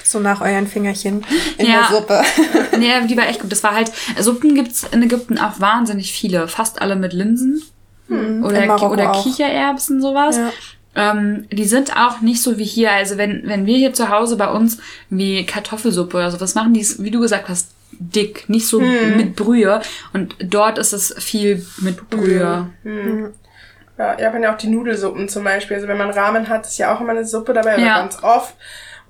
So nach euren Fingerchen in Ja. der Suppe. nee, die war echt gut. Das war halt, Suppen gibt's in Ägypten auch wahnsinnig viele. Fast alle mit Linsen. in Oder, oder. Kichererbsen, sowas. Ja. Ähm, die sind auch nicht so wie hier. Also wenn, wenn wir hier zu Hause bei uns wie Kartoffelsuppe oder sowas machen, die ist, wie du gesagt hast, dick, nicht so mit Brühe. Und dort ist es viel mit Brühe. Ja, Japan ja auch die Nudelsuppen zum Beispiel. Also wenn man Ramen hat, ist ja auch immer eine Suppe dabei Ja. ganz oft.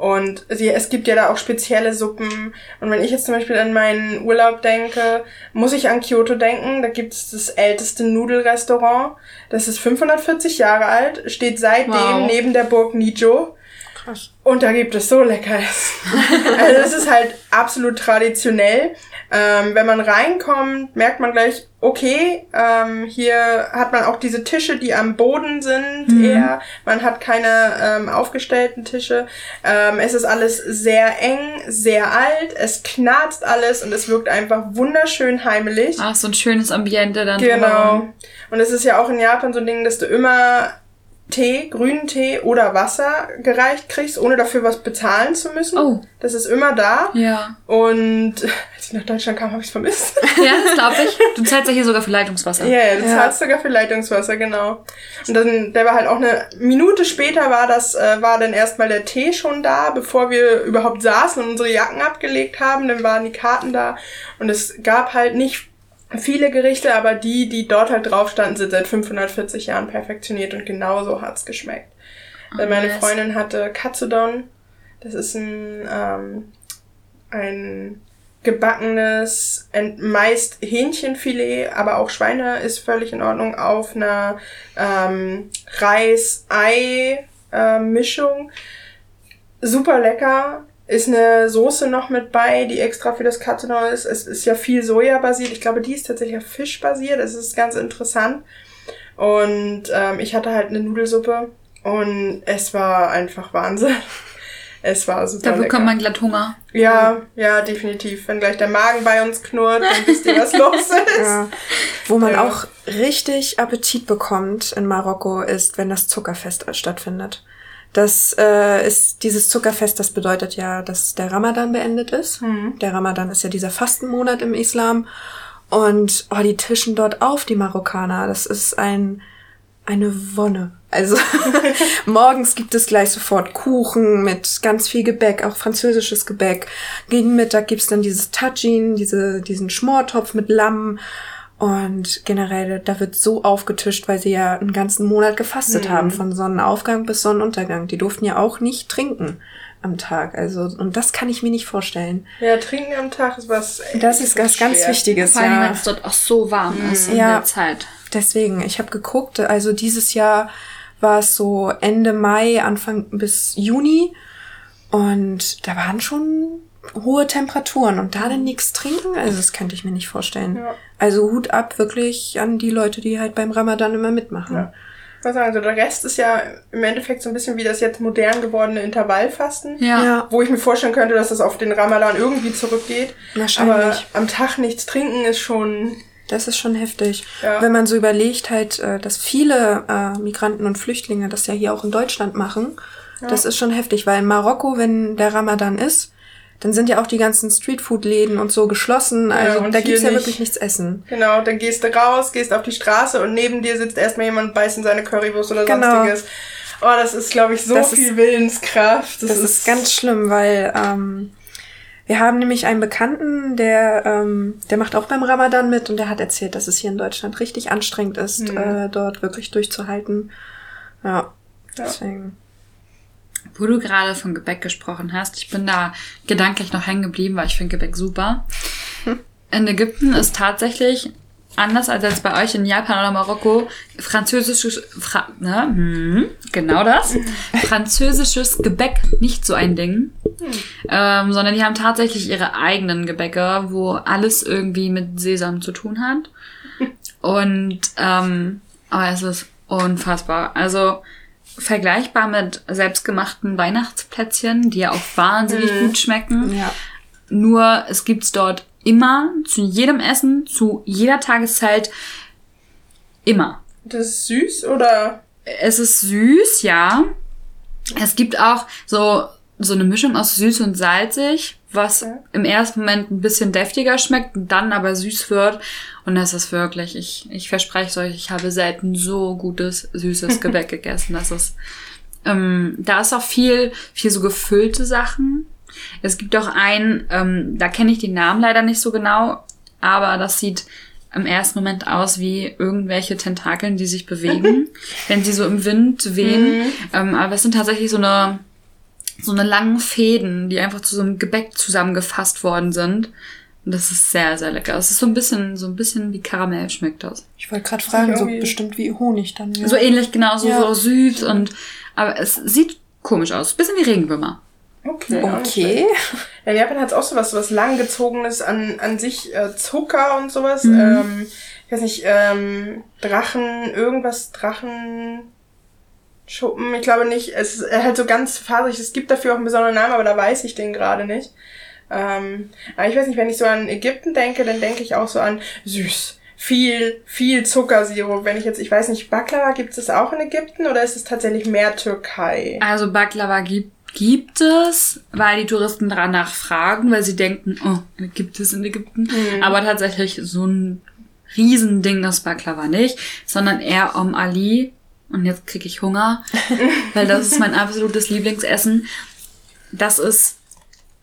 Und sie, es gibt ja da auch spezielle Suppen. Und wenn ich jetzt zum Beispiel an meinen Urlaub denke, muss ich an Kyoto denken. Da gibt es das älteste Nudelrestaurant. Das ist 540 Jahre alt, steht seitdem Wow. neben der Burg Nijo. Krass. Und da gibt es so leckeres. also es ist halt absolut traditionell. Ähm, wenn man reinkommt, merkt man gleich, okay, ähm, hier hat man auch diese Tische, die am Boden sind eher. Man hat keine ähm, aufgestellten Tische. Ähm, es ist alles sehr eng, sehr alt. Es knarzt alles und es wirkt einfach wunderschön heimelig. Ach, so ein schönes Ambiente dann. Genau. drumherum. Und es ist ja auch in Japan so ein Ding, dass du immer Tee, grünen Tee oder Wasser gereicht kriegst, ohne dafür was bezahlen zu müssen. Oh. Das ist immer da. Ja. Und als ich nach Deutschland kam, habe ich es vermisst. Ja, das glaube ich. Du zahlst ja hier sogar für Leitungswasser. Ja, ja, du zahlst sogar für Leitungswasser, genau. Und dann, der war halt auch eine Minute später war das, äh, war dann erstmal der Tee schon da, bevor wir überhaupt saßen und unsere Jacken abgelegt haben, dann waren die Karten da. Und es gab halt nicht viele Gerichte, aber die, die dort halt drauf standen, sind seit 540 Jahren perfektioniert und genauso hat's geschmeckt. Weil meine nice. Freundin hatte Katsudon. Das ist ein, ähm, ein gebackenes, meist Hähnchenfilet, aber auch Schweine ist völlig in Ordnung, auf einer ähm, Reis-Ei-Mischung. Super lecker. Ist eine Soße noch mit bei, die extra für das Katsudon ist. Es ist ja viel Soja basiert. Ich glaube, die ist tatsächlich auf Fisch basiert. Das ist ganz interessant. Und ähm, ich hatte halt eine Nudelsuppe und es war einfach Wahnsinn. Es war super Da lecker. bekommt man glatt Hunger. Ja, ja, definitiv. Wenn gleich der Magen bei uns knurrt, dann wisst ihr, was los ist. Ja. Wo man Ja. auch richtig Appetit bekommt in Marokko ist, wenn das Zuckerfest stattfindet. Das äh, ist dieses Zuckerfest, das bedeutet ja, dass der Ramadan beendet ist. Der Ramadan ist ja dieser Fastenmonat im Islam. Und oh, die tischen dort auf, die Marokkaner. Das ist ein eine Wonne. Also morgens gibt es gleich sofort Kuchen mit ganz viel Gebäck, auch französisches Gebäck. Gegen Mittag gibt's dann dieses Tajin, diese, diesen Schmortopf mit Lamm. Und generell, da wird so aufgetischt, weil sie ja einen ganzen Monat gefastet haben, von Sonnenaufgang bis Sonnenuntergang. Die durften ja auch nicht trinken am Tag. Also, und das kann ich mir nicht vorstellen. Ja, trinken am Tag ist was. Das ist was ganz schwer. Wichtiges, Vor allem, ja. wenn es dort auch so warm ist in Ja. der Zeit. Deswegen, ich habe geguckt, also dieses Jahr war es so Ende Mai, Anfang bis Juni und da waren schon hohe Temperaturen und da dann nichts trinken, also das könnte ich mir nicht vorstellen. Ja. Also Hut ab wirklich an die Leute, die halt beim Ramadan immer mitmachen. Ja. Ich muss sagen, also der Rest ist ja im Endeffekt so ein bisschen wie das jetzt modern gewordene Intervallfasten. Ja. Ja. Wo ich mir vorstellen könnte, dass das auf den Ramadan irgendwie zurückgeht. Wahrscheinlich. Aber am Tag nichts trinken ist schon. Das ist schon heftig. Ja. Wenn man so überlegt halt, äh, dass viele äh, Migranten und Flüchtlinge das ja hier auch in Deutschland machen, das ist schon heftig, weil in Marokko, wenn der Ramadan ist, dann sind ja auch die ganzen Streetfood-Läden und so geschlossen. Also und da gibt's ja nicht. wirklich nichts essen. Genau, dann gehst du raus, gehst auf die Straße und neben dir sitzt erstmal jemand, beißt in seine Currywurst oder Genau. sonstiges. Oh, das ist, glaube ich, so Das viel ist- Willenskraft. Das, ist ganz schlimm, weil ähm, wir haben nämlich einen Bekannten, der, ähm, der macht auch beim Ramadan mit und der hat erzählt, dass es hier in Deutschland richtig anstrengend ist, Mhm. äh, dort wirklich durchzuhalten. Ja, Ja. deswegen. Wo du gerade von Gebäck gesprochen hast, ich bin da gedanklich noch hängen geblieben, weil ich finde Gebäck super. In Ägypten ist tatsächlich, anders als jetzt bei euch in Japan oder Marokko, französisches, Fra ne, hm, genau das, französisches Gebäck nicht so ein Ding, ähm, sondern die haben tatsächlich ihre eigenen Gebäcke, wo alles irgendwie mit Sesam zu tun hat. Und, ähm, aber es ist unfassbar. Also, vergleichbar mit selbstgemachten Weihnachtsplätzchen, die ja auch wahnsinnig gut schmecken. Ja. Nur es gibt's dort immer, zu jedem Essen, zu jeder Tageszeit, immer. Das ist süß oder? Es ist süß, ja. Es gibt auch so, so eine Mischung aus süß und salzig, was Ja. im ersten Moment ein bisschen deftiger schmeckt und dann aber süß wird. Und das ist wirklich, ich, ich verspreche euch, ich habe selten so gutes, süßes Gebäck gegessen. Das ist, ähm, da ist auch viel, viel so gefüllte Sachen. Es gibt auch einen, ähm, da kenne ich den Namen leider nicht so genau, aber das sieht im ersten Moment aus wie irgendwelche Tentakeln, die sich bewegen, wenn sie so im Wind wehen. Ähm, aber es sind tatsächlich so eine, so eine langen Fäden, die einfach zu so einem Gebäck zusammengefasst worden sind. Und das ist sehr, sehr lecker. Es ist so ein bisschen, so ein bisschen wie Karamell schmeckt das. Ich wollte gerade fragen, so bestimmt wie Honig dann. Ja. So ähnlich, genau, so, Ja. so süß und, aber es sieht komisch aus. Bisschen wie Regenwürmer. Okay. Okay. Ja, in Japan hat es auch sowas, sowas langgezogenes an, an sich äh, Zucker und sowas. Mhm. Ähm, ich weiß nicht, ähm, Drachen, irgendwas, Drachenschuppen, ich glaube nicht. Es ist halt so ganz faserig. Es gibt dafür auch einen besonderen Namen, aber da weiß ich den gerade nicht. Ähm, aber ich weiß nicht, wenn ich so an Ägypten denke, dann denke ich auch so an süß. Viel, viel Zuckersirup. Wenn ich jetzt, ich weiß nicht, Baklava gibt es auch in Ägypten oder ist es tatsächlich mehr Türkei? Also Baklava gibt, gibt es, weil die Touristen danach fragen, weil sie denken, oh, gibt es in Ägypten. Aber tatsächlich so ein Riesending ist Baklava nicht, sondern eher Om Ali. Und jetzt kriege ich Hunger, weil das ist mein absolutes Lieblingsessen. Das ist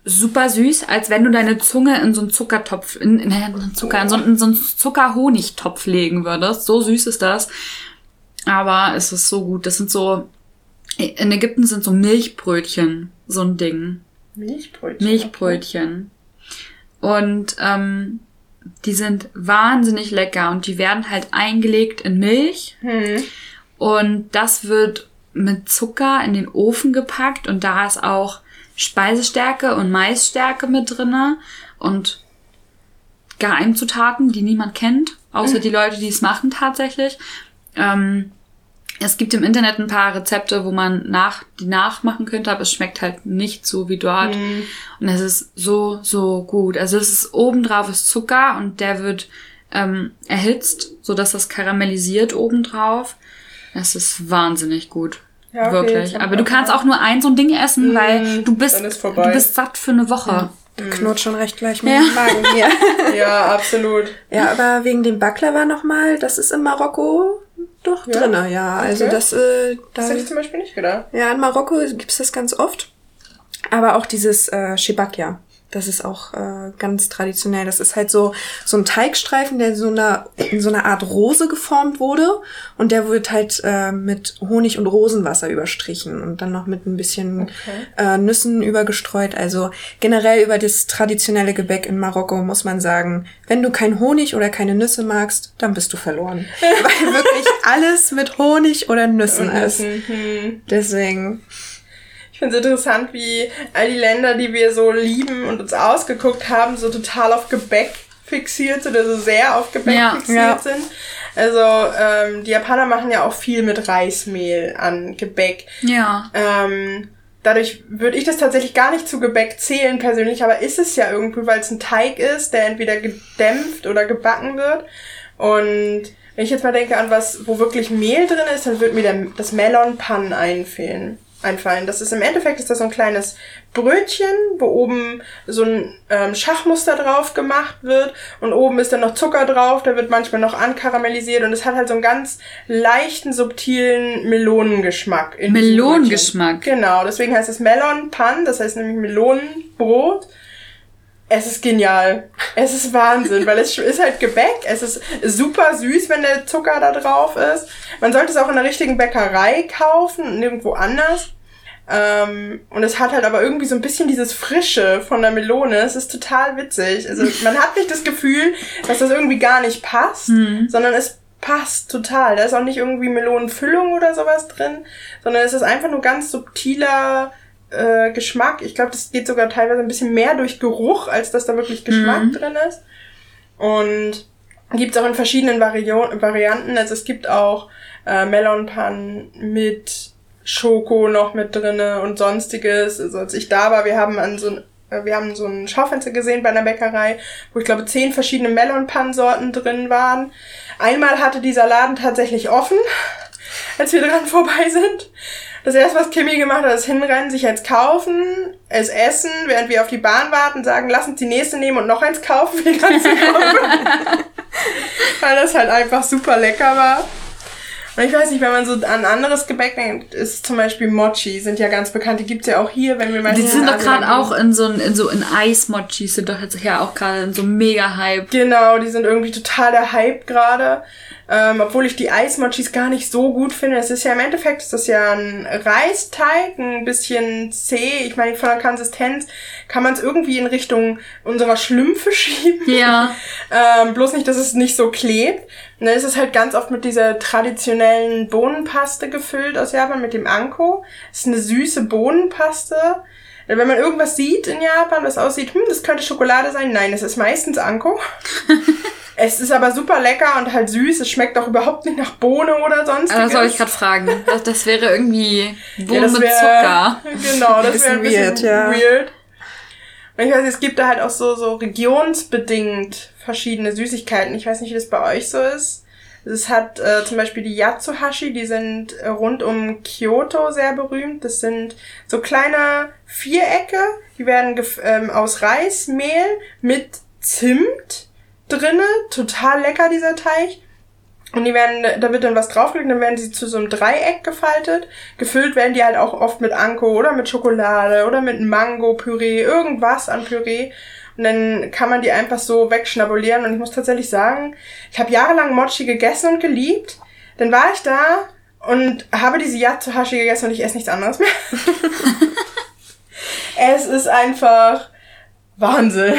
super süß, als wenn du deine Zunge in so einen Zuckertopf, in, in, in Zucker, in so, in so einen Zuckerhonigtopf legen würdest. So süß ist das. Aber es ist so gut. Das sind so, in Ägypten sind so Milchbrötchen so ein Ding. Milchbrötchen. Milchbrötchen. Und ähm, die sind wahnsinnig lecker und die werden halt eingelegt in Milch. Hm. Und das wird mit Zucker in den Ofen gepackt und da ist auch Speisestärke und Maisstärke mit drinne und Geheimzutaten, die niemand kennt, außer die Leute, die es machen tatsächlich. Ähm, es gibt im Internet ein paar Rezepte, wo man nach, die nachmachen könnte, aber es schmeckt halt nicht so wie dort. Und es ist so, so gut. Also es ist obendrauf ist Zucker und der wird ähm, erhitzt, so dass das karamellisiert obendrauf. Es ist wahnsinnig gut. Ja, okay, Wirklich. Aber du kannst auch nur ein so ein Ding essen, weil du bist, dann ist du bist satt für eine Woche. Da knurrt schon recht gleich mit Ja. dem Magen hier. Ja, absolut. Ja, aber wegen dem Baklava nochmal, das ist in Marokko doch Ja? drinne, ja. Also Okay. das, äh, da, Das hätte ich zum Beispiel nicht gedacht. ja, in Marokko gibt's das ganz oft. Aber auch dieses äh, Shibakia, das ist auch äh, ganz traditionell. Das ist halt so so ein Teigstreifen, der so einer in so einer Art Rose geformt wurde und der wird halt äh, mit Honig und Rosenwasser überstrichen und dann noch mit ein bisschen äh, Nüssen übergestreut. Also generell über das traditionelle Gebäck in Marokko muss man sagen, wenn du kein Honig oder keine Nüsse magst, dann bist du verloren, weil wirklich alles mit Honig oder Nüssen ist. Mhm. Deswegen Ich finde es interessant, wie all die Länder, die wir so lieben und uns ausgeguckt haben, so total auf Gebäck fixiert sind, also sehr auf Gebäck Ja. fixiert Ja. sind. Also ähm, die Japaner machen ja auch viel mit Reismehl an Gebäck. Ja. Ähm, dadurch würde ich das tatsächlich gar nicht zu Gebäck zählen persönlich, aber ist es ja irgendwie, weil es ein Teig ist, der entweder gedämpft oder gebacken wird. Und wenn ich jetzt mal denke an was, wo wirklich Mehl drin ist, dann wird mir der, das Melon Pan einfällen. Einfallen. Das ist im Endeffekt ist das so ein kleines Brötchen, wo oben so ein ähm, Schachmuster drauf gemacht wird und oben ist dann noch Zucker drauf, der wird manchmal noch ankaramellisiert und es hat halt so einen ganz leichten, subtilen Melonengeschmack. Melonengeschmack? Genau, deswegen heißt es Melon Pan, das heißt nämlich Melonenbrot. Es ist genial. Es ist Wahnsinn, weil es ist halt Gebäck. Es ist super süß, wenn der Zucker da drauf ist. Man sollte es auch in der richtigen Bäckerei kaufen, nirgendwo anders. Ähm, und es hat halt aber irgendwie so ein bisschen dieses Frische von der Melone. Es ist total witzig. Also man hat nicht das Gefühl, dass das irgendwie gar nicht passt, mhm. sondern es passt total. Da ist auch nicht irgendwie Melonenfüllung oder sowas drin, sondern es ist einfach nur ganz subtiler äh, Geschmack. Ich glaube, das geht sogar teilweise ein bisschen mehr durch Geruch, als dass da wirklich Geschmack mhm. drin ist. Und gibt es auch in verschiedenen Vari Varianten. Also es gibt auch äh, Melonpan mit Schoko noch mit drinne und sonstiges. Also als ich da war, wir haben an so ein äh, wir haben so ein Schaufenster gesehen bei einer Bäckerei, wo ich glaube zehn verschiedene Melonpan-Sorten drin waren. Einmal hatte dieser Laden tatsächlich offen, als wir dran vorbei sind. Das erste, was Kimi gemacht hat, ist hinrennen, sich eins kaufen, es essen, während wir auf die Bahn warten, sagen, lass uns die nächste nehmen und noch eins kaufen die ganze Gruppe. Weil das halt einfach super lecker war. Und ich weiß nicht, wenn man so an anderes Gebäck denkt, ist zum Beispiel Mochi, sind ja ganz bekannt. Die gibt's ja auch hier, wenn wir mal Die sind doch gerade auch in so in so in Eis-Mochis sind doch jetzt ja auch gerade in so mega Hype. Genau, die sind irgendwie total der Hype gerade. Ähm, obwohl ich die Eismochis gar nicht so gut finde. Es ist ja im Endeffekt, ist das ja ein Reisteig, ein bisschen zäh. Ich meine, von der Konsistenz kann man es irgendwie in Richtung unserer Schlümpfe schieben. Ja. ähm, bloß nicht, dass es nicht so klebt. Und dann ist es halt ganz oft mit dieser traditionellen Bohnenpaste gefüllt aus Japan, mit dem Anko. Es ist eine süße Bohnenpaste. Wenn man irgendwas sieht in Japan, was aussieht, hm, das könnte Schokolade sein. Nein, es ist meistens Anko. Es ist aber super lecker und halt süß. Es schmeckt auch überhaupt nicht nach Bohne oder sonst. Das soll ich gerade fragen. Das, das, wäre irgendwie Bohnen ja, mit wär, Zucker. Genau, das wäre ein bisschen weird, ja. weird. Und ich weiß, es gibt da halt auch so, so regionsbedingt verschiedene Süßigkeiten. Ich weiß nicht, wie das bei euch so ist. Es hat äh, zum Beispiel die Yatsuhashi, die sind äh, rund um Kyoto sehr berühmt. Das sind so kleine Vierecke, die werden ähm, aus Reismehl mit Zimt drinne, total lecker dieser Teig. Und die werden, da wird dann was draufgelegt, dann werden sie zu so einem Dreieck gefaltet. Gefüllt werden die halt auch oft mit Anko oder mit Schokolade oder mit Mango-Püree, irgendwas an Püree. Und dann kann man die einfach so wegschnabulieren. Und ich muss tatsächlich sagen, ich habe jahrelang Mochi gegessen und geliebt. Dann war ich da und habe diese Yatsuhashi gegessen und ich esse nichts anderes mehr. es ist einfach Wahnsinn.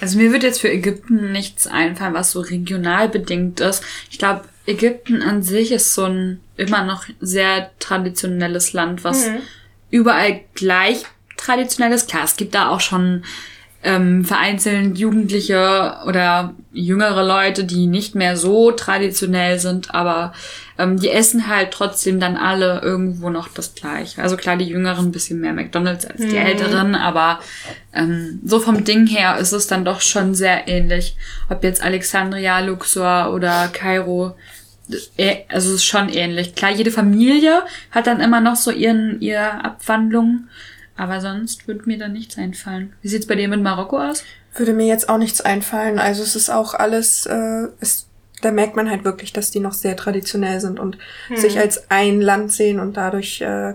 Also mir wird jetzt für Ägypten nichts einfallen, was so regional bedingt ist. Ich glaube, Ägypten an sich ist so ein immer noch sehr traditionelles Land, was mhm. überall gleich traditionell ist. Klar, es gibt da auch schon ähm, vereinzelt Jugendliche oder jüngere Leute, die nicht mehr so traditionell sind, aber ähm, die essen halt trotzdem dann alle irgendwo noch das Gleiche. Also klar, die Jüngeren ein bisschen mehr McDonalds als die mhm. Älteren, aber ähm, so vom Ding her ist es dann doch schon sehr ähnlich. Ob jetzt Alexandria, Luxor oder Kairo, äh, also es ist schon ähnlich. Klar, jede Familie hat dann immer noch so ihren, ihre Abwandlung. Aber sonst würde mir da nichts einfallen. Wie sieht's bei dir mit Marokko aus? Würde mir jetzt auch nichts einfallen. Also es ist auch alles, äh, es, da merkt man halt wirklich, dass die noch sehr traditionell sind und hm. sich als ein Land sehen und dadurch äh,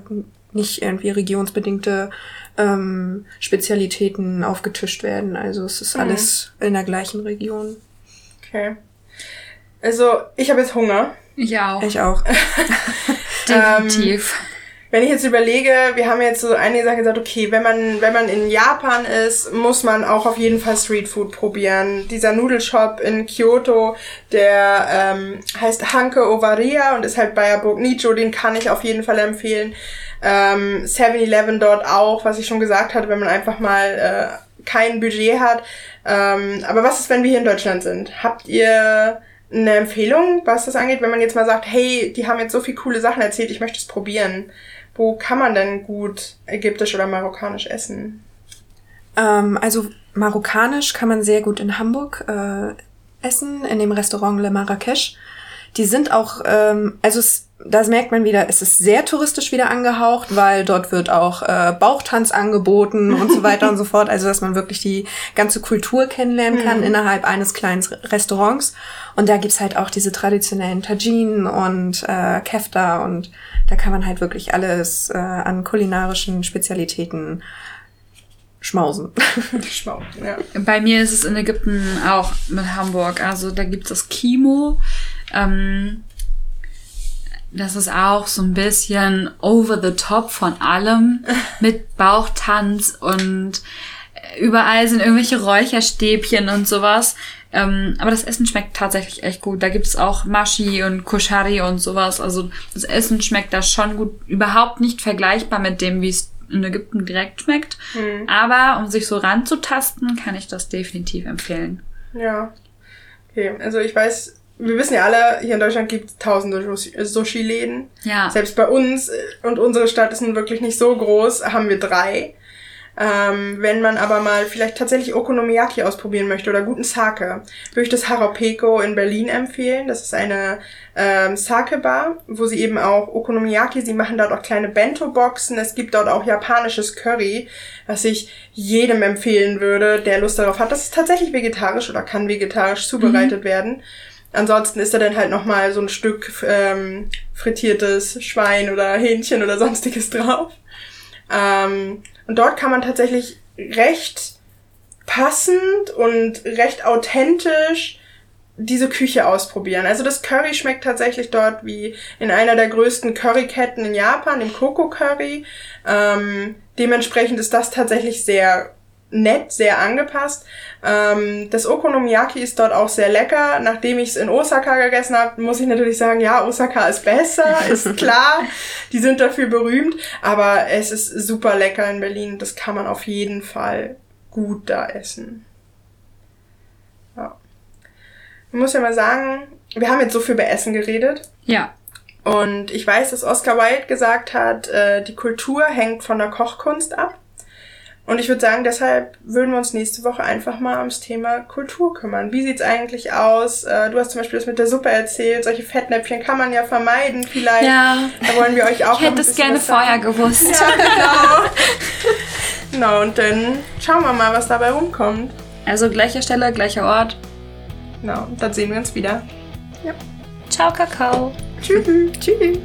nicht irgendwie regionsbedingte ähm, Spezialitäten aufgetischt werden. Also es ist mhm. alles in der gleichen Region. Okay. Also ich habe jetzt Hunger. Ich auch. Ich auch. Definitiv. Wenn ich jetzt überlege, wir haben jetzt so einige Sachen gesagt, okay, wenn man, wenn man in Japan ist, muss man auch auf jeden Fall Streetfood probieren. Dieser Nudelshop in Kyoto, der ähm, heißt Hanke Ovaria und ist halt bei der Burg Nicho, den kann ich auf jeden Fall empfehlen. Ähm, 7-Eleven dort auch, was ich schon gesagt hatte, wenn man einfach mal äh, kein Budget hat. Ähm, aber was ist, wenn wir hier in Deutschland sind? Habt ihr eine Empfehlung, was das angeht, wenn man jetzt mal sagt, hey, die haben jetzt so viele coole Sachen erzählt, ich möchte es probieren? Wo kann man denn gut ägyptisch oder marokkanisch essen? Ähm, also marokkanisch kann man sehr gut in Hamburg äh, essen, in dem Restaurant Le Marrakech. Die sind auch, ähm, also es da merkt man wieder, es ist sehr touristisch wieder angehaucht, weil dort wird auch äh, Bauchtanz angeboten und so weiter und so fort. Also dass man wirklich die ganze Kultur kennenlernen kann Mhm. innerhalb eines kleinen Restaurants. Und da gibt's halt auch diese traditionellen Taginen und äh, Kefta und da kann man halt wirklich alles äh, an kulinarischen Spezialitäten schmausen. Schmau. Ja. Bei mir ist es in Ägypten auch mit Hamburg. Also da gibt es das Kimo. Ähm, das ist auch so ein bisschen over the top von allem mit Bauchtanz und überall sind irgendwelche Räucherstäbchen und sowas. Ähm, aber das Essen schmeckt tatsächlich echt gut. Da gibt es auch Mashi und Koshari und sowas. Also das Essen schmeckt da schon gut. Überhaupt nicht vergleichbar mit dem, wie es in Ägypten direkt schmeckt. Aber um sich so ranzutasten, kann ich das definitiv empfehlen. Ja. Okay, also ich weiß, wir wissen ja alle, hier in Deutschland gibt es tausende Sushi- Sushi-Läden. Ja. Selbst bei uns, äh, und unsere Stadt ist nun wirklich nicht so groß, haben wir drei. Ähm, wenn man aber mal vielleicht tatsächlich Okonomiyaki ausprobieren möchte oder guten Sake, würde ich das Haropeko in Berlin empfehlen. Das ist eine ähm, Sake-Bar, wo sie eben auch Okonomiyaki, sie machen dort auch kleine Bento-Boxen. Es gibt dort auch japanisches Curry, was ich jedem empfehlen würde, der Lust darauf hat. Das ist tatsächlich vegetarisch oder kann vegetarisch zubereitet werden. Ansonsten ist da dann halt nochmal so ein Stück ähm, frittiertes Schwein oder Hähnchen oder sonstiges drauf. Ähm, und dort kann man tatsächlich recht passend und recht authentisch diese Küche ausprobieren. Also das Curry schmeckt tatsächlich dort wie in einer der größten Curryketten in Japan, dem Coco Curry. Ähm, dementsprechend ist das tatsächlich sehr nett, sehr angepasst. Ähm, das Okonomiyaki ist dort auch sehr lecker. Nachdem ich es in Osaka gegessen habe, muss ich natürlich sagen, ja, Osaka ist besser, ist klar. Die sind dafür berühmt, aber es ist super lecker in Berlin. Das kann man auf jeden Fall gut da essen. Ja. Ich muss ja mal sagen, wir haben jetzt so viel über Essen geredet. Ja. Und ich weiß, dass Oscar Wilde gesagt hat, äh, die Kultur hängt von der Kochkunst ab. Und ich würde sagen, deshalb würden wir uns nächste Woche einfach mal ums Thema Kultur kümmern. Wie sieht's eigentlich aus? Äh, du hast zum Beispiel das mit der Suppe erzählt. Solche Fettnäpfchen kann man ja vermeiden vielleicht. Ja. Da wollen wir euch auch Ich hätte es gerne vorher gewusst. Ja, genau. genau, und dann schauen wir mal, was dabei rumkommt. Also gleicher Stelle, gleicher Ort. Genau, dann sehen wir uns wieder. Ciao, Kakao. Tschüss. Tschüss.